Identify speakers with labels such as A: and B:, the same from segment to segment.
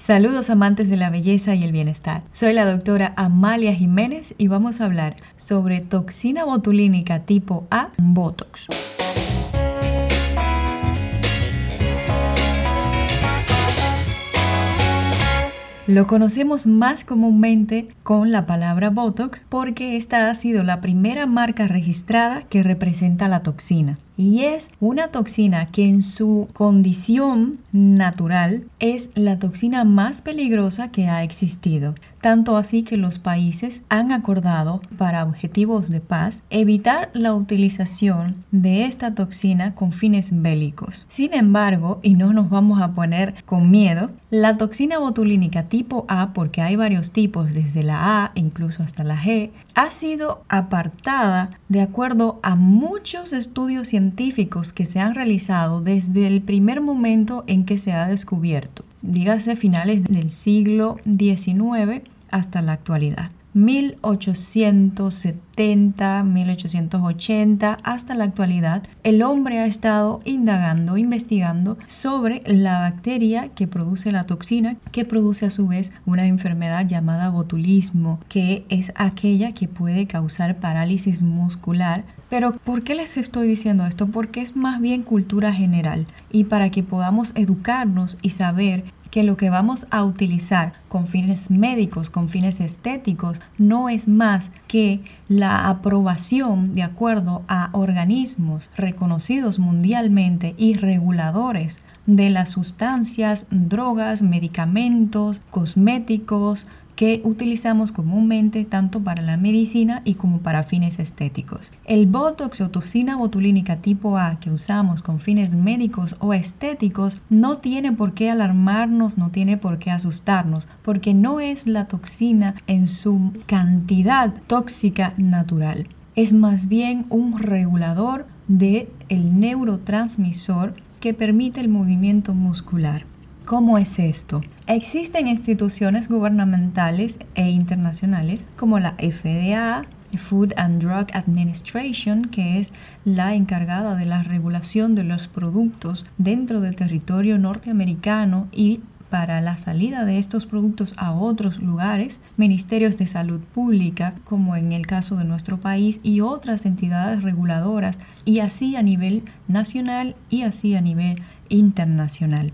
A: Saludos amantes de la belleza y el bienestar. Soy la doctora Amalia Jiménez y vamos a hablar sobre toxina botulínica tipo A, Botox. Lo conocemos más comúnmente con la palabra Botox porque esta ha sido la primera marca registrada que representa la toxina. Y es una toxina que en su condición natural es la toxina más peligrosa que ha existido. Tanto así que los países han acordado para objetivos de paz evitar la utilización de esta toxina con fines bélicos. Sin embargo, y no nos vamos a poner con miedo, la toxina botulínica tipo A, porque hay varios tipos desde la A incluso hasta la G, ha sido apartada de acuerdo a muchos estudios científicos que se han realizado desde el primer momento en que se ha descubierto, dígase finales del siglo XIX hasta la actualidad. 1870, 1880 hasta la actualidad, el hombre ha estado indagando, investigando sobre la bacteria que produce la toxina, que produce a su vez una enfermedad llamada botulismo, que es aquella que puede causar parálisis muscular pero ¿por qué les estoy diciendo esto? Porque es más bien cultura general y para que podamos educarnos y saber que lo que vamos a utilizar con fines médicos, con fines estéticos, no es más que la aprobación de acuerdo a organismos reconocidos mundialmente y reguladores de las sustancias, drogas, medicamentos, cosméticos, que utilizamos comúnmente tanto para la medicina y como para fines estéticos. El botox o toxina botulínica tipo A que usamos con fines médicos o estéticos no tiene por qué alarmarnos, no tiene por qué asustarnos, porque no es la toxina en su cantidad tóxica natural. Es más bien un regulador de el neurotransmisor que permite el movimiento muscular. ¿Cómo es esto? Existen instituciones gubernamentales e internacionales como la FDA, Food and Drug Administration, que es la encargada de la regulación de los productos dentro del territorio norteamericano y para la salida de estos productos a otros lugares, ministerios de salud pública, como en el caso de nuestro país, y otras entidades reguladoras, y así a nivel nacional y así a nivel internacional.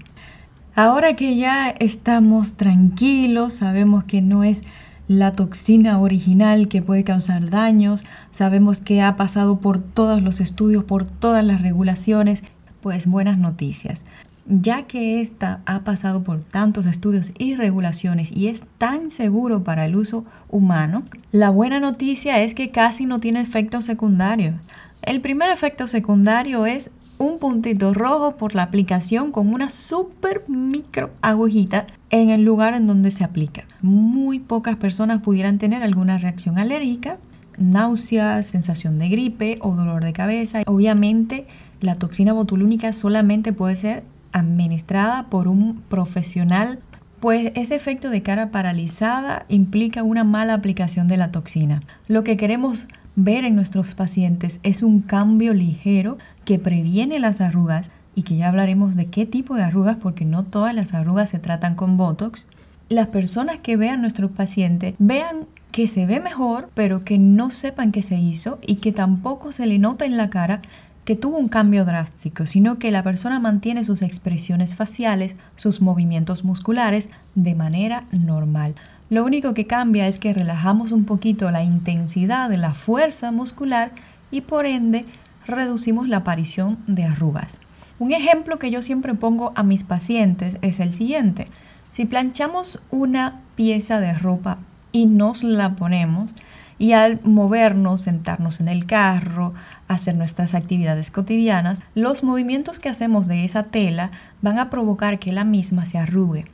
A: Ahora que ya estamos tranquilos, sabemos que no es la toxina original que puede causar daños, sabemos que ha pasado por todos los estudios, por todas las regulaciones, pues buenas noticias. Ya que esta ha pasado por tantos estudios y regulaciones y es tan seguro para el uso humano, la buena noticia es que casi no tiene efectos secundarios. El primer efecto secundario es un puntito rojo por la aplicación con una super micro agujita en el lugar en donde se aplica. Muy pocas personas pudieran tener alguna reacción alérgica, náuseas, sensación de gripe o dolor de cabeza. Obviamente la toxina botulínica solamente puede ser administrada por un profesional pues ese efecto de cara paralizada implica una mala aplicación de la toxina. Lo que queremos ver en nuestros pacientes es un cambio ligero que previene las arrugas y que ya hablaremos de qué tipo de arrugas porque no todas las arrugas se tratan con Botox. Las personas que vean nuestros pacientes vean que se ve mejor, pero que no sepan qué se hizo y que tampoco se le nota en la cara que tuvo un cambio drástico, sino que la persona mantiene sus expresiones faciales, sus movimientos musculares de manera normal. Lo único que cambia es que relajamos un poquito la intensidad de la fuerza muscular y por ende reducimos la aparición de arrugas. Un ejemplo que yo siempre pongo a mis pacientes es el siguiente. Si planchamos una pieza de ropa y nos la ponemos, y al movernos, sentarnos en el carro, hacer nuestras actividades cotidianas, los movimientos que hacemos de esa tela van a provocar que la misma se arrugue.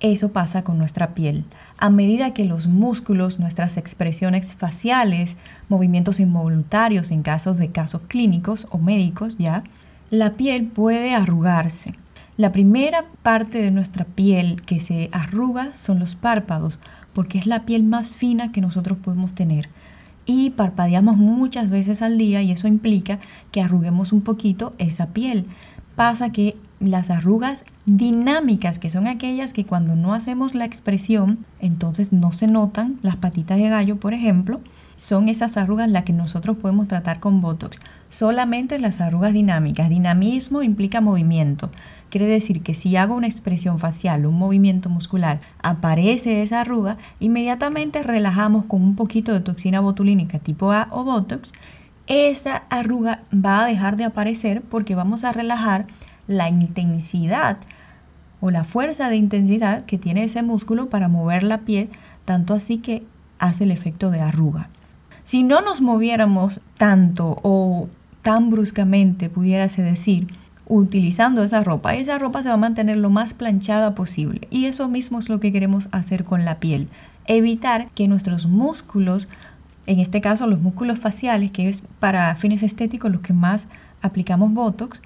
A: Eso pasa con nuestra piel. A medida que los músculos, nuestras expresiones faciales, movimientos involuntarios en casos de casos clínicos o médicos ya, la piel puede arrugarse. La primera parte de nuestra piel que se arruga son los párpados, porque es la piel más fina que nosotros podemos tener. Y parpadeamos muchas veces al día y eso implica que arruguemos un poquito esa piel. Pasa que las arrugas dinámicas, que son aquellas que cuando no hacemos la expresión, entonces no se notan, las patitas de gallo, por ejemplo, son esas arrugas las que nosotros podemos tratar con Botox. Solamente las arrugas dinámicas. Dinamismo implica movimiento. Quiere decir que si hago una expresión facial, un movimiento muscular, aparece esa arruga, inmediatamente relajamos con un poquito de toxina botulínica tipo A o Botox. Esa arruga va a dejar de aparecer porque vamos a relajar la intensidad o la fuerza de intensidad que tiene ese músculo para mover la piel, tanto así que hace el efecto de arruga. Si no nos moviéramos tanto o tan bruscamente, pudiérase decir, utilizando esa ropa, esa ropa se va a mantener lo más planchada posible. Y eso mismo es lo que queremos hacer con la piel. Evitar que nuestros músculos, en este caso los músculos faciales, que es para fines estéticos los que más aplicamos Botox,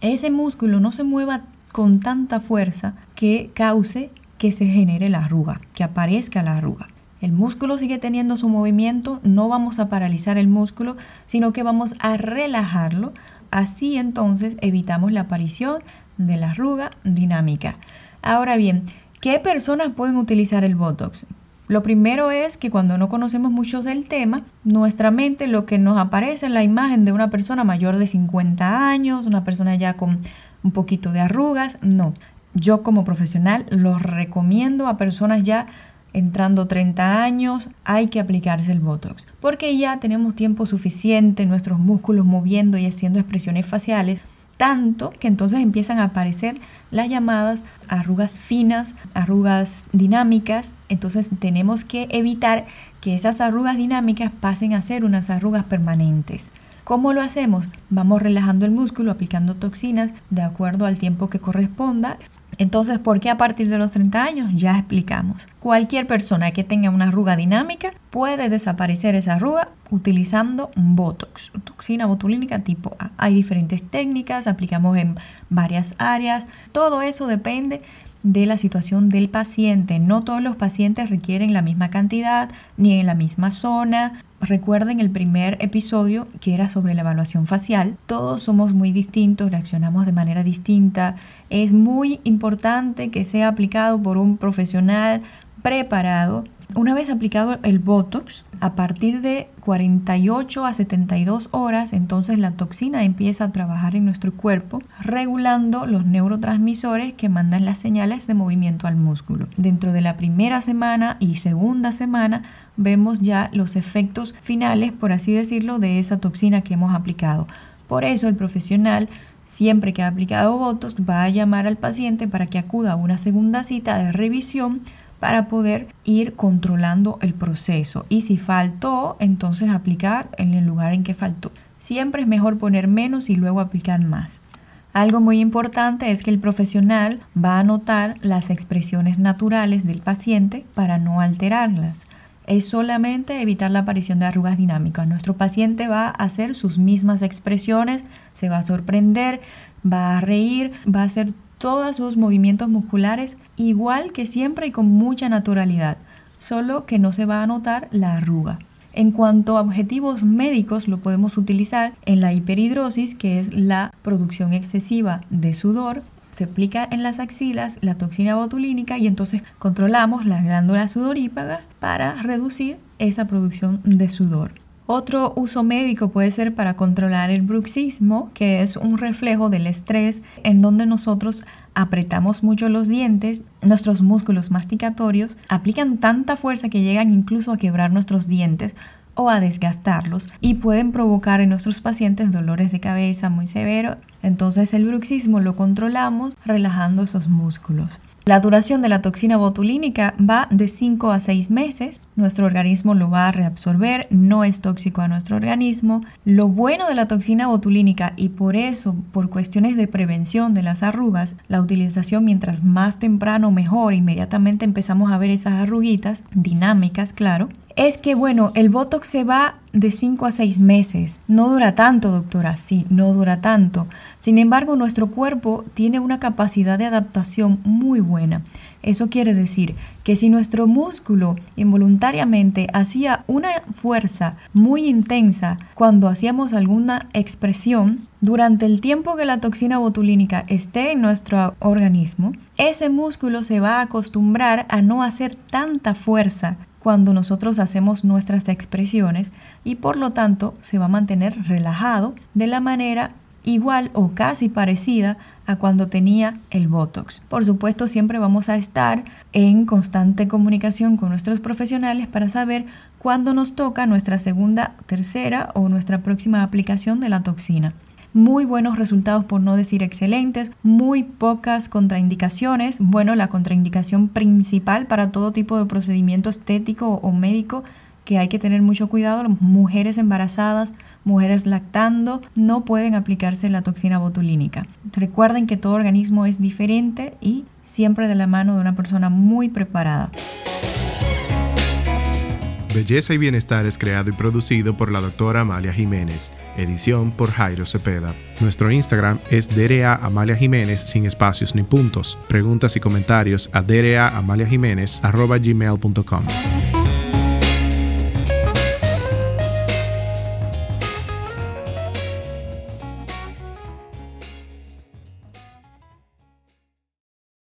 A: ese músculo no se mueva con tanta fuerza que cause que se genere la arruga, que aparezca la arruga. El músculo sigue teniendo su movimiento, no vamos a paralizar el músculo, sino que vamos a relajarlo. Así entonces evitamos la aparición de la arruga dinámica. Ahora bien, ¿qué personas pueden utilizar el Botox? Lo primero es que cuando no conocemos mucho del tema, nuestra mente lo que nos aparece es la imagen de una persona mayor de 50 años, una persona ya con un poquito de arrugas. No, yo como profesional lo recomiendo a personas ya entrando 30 años, hay que aplicarse el Botox, porque ya tenemos tiempo suficiente, nuestros músculos moviendo y haciendo expresiones faciales tanto que entonces empiezan a aparecer las llamadas arrugas finas, arrugas dinámicas. Entonces tenemos que evitar que esas arrugas dinámicas pasen a ser unas arrugas permanentes. ¿Cómo lo hacemos? Vamos relajando el músculo, aplicando toxinas de acuerdo al tiempo que corresponda. Entonces, ¿por qué a partir de los 30 años? Ya explicamos. Cualquier persona que tenga una arruga dinámica puede desaparecer esa arruga utilizando Botox, toxina botulínica tipo A. Hay diferentes técnicas, aplicamos en varias áreas. Todo eso depende de la situación del paciente. No todos los pacientes requieren la misma cantidad ni en la misma zona. Recuerden el primer episodio que era sobre la evaluación facial. Todos somos muy distintos, reaccionamos de manera distinta. Es muy importante que sea aplicado por un profesional preparado una vez aplicado el Botox, a partir de 48 a 72 horas, entonces la toxina empieza a trabajar en nuestro cuerpo, regulando los neurotransmisores que mandan las señales de movimiento al músculo. Dentro de la primera semana y segunda semana vemos ya los efectos finales, por así decirlo, de esa toxina que hemos aplicado. Por eso el profesional siempre que ha aplicado Botox va a llamar al paciente para que acuda a una segunda cita de revisión para poder ir controlando el proceso. Y si faltó, entonces aplicar en el lugar en que faltó. Siempre es mejor poner menos y luego aplicar más. Algo muy importante es que el profesional va a notar las expresiones naturales del paciente para no alterarlas. Es solamente evitar la aparición de arrugas dinámicas. Nuestro paciente va a hacer sus mismas expresiones, se va a sorprender, va a reír, va a hacer todos sus movimientos musculares igual que siempre y con mucha naturalidad, solo que no se va a notar la arruga. En cuanto a objetivos médicos, lo podemos utilizar en la hiperhidrosis, que es la producción excesiva de sudor. Se aplica en las axilas la toxina botulínica y entonces controlamos las glándulas sudorípagas para reducir esa producción de sudor. Otro uso médico puede ser para controlar el bruxismo, que es un reflejo del estrés en donde nosotros apretamos mucho los dientes, nuestros músculos masticatorios aplican tanta fuerza que llegan incluso a quebrar nuestros dientes o a desgastarlos y pueden provocar en nuestros pacientes dolores de cabeza muy severos. Entonces el bruxismo lo controlamos relajando esos músculos. La duración de la toxina botulínica va de 5 a 6 meses. Nuestro organismo lo va a reabsorber, no es tóxico a nuestro organismo. Lo bueno de la toxina botulínica y por eso, por cuestiones de prevención de las arrugas, la utilización mientras más temprano mejor, inmediatamente empezamos a ver esas arruguitas dinámicas, claro, es que, bueno, el Botox se va de 5 a 6 meses. No dura tanto, doctora, sí, no dura tanto. Sin embargo, nuestro cuerpo tiene una capacidad de adaptación muy buena. Eso quiere decir que si nuestro músculo involuntariamente hacía una fuerza muy intensa cuando hacíamos alguna expresión, durante el tiempo que la toxina botulínica esté en nuestro organismo, ese músculo se va a acostumbrar a no hacer tanta fuerza cuando nosotros hacemos nuestras expresiones y por lo tanto se va a mantener relajado de la manera igual o casi parecida a cuando tenía el Botox. Por supuesto, siempre vamos a estar en constante comunicación con nuestros profesionales para saber cuándo nos toca nuestra segunda, tercera o nuestra próxima aplicación de la toxina muy buenos resultados por no decir excelentes, muy pocas contraindicaciones. Bueno, la contraindicación principal para todo tipo de procedimiento estético o médico que hay que tener mucho cuidado, mujeres embarazadas, mujeres lactando, no pueden aplicarse la toxina botulínica. Recuerden que todo organismo es diferente y siempre de la mano de una persona muy preparada.
B: Belleza y Bienestar es creado y producido por la doctora Amalia Jiménez, edición por Jairo Cepeda. Nuestro Instagram es DRA Amalia Jiménez sin espacios ni puntos. Preguntas y comentarios a gmail.com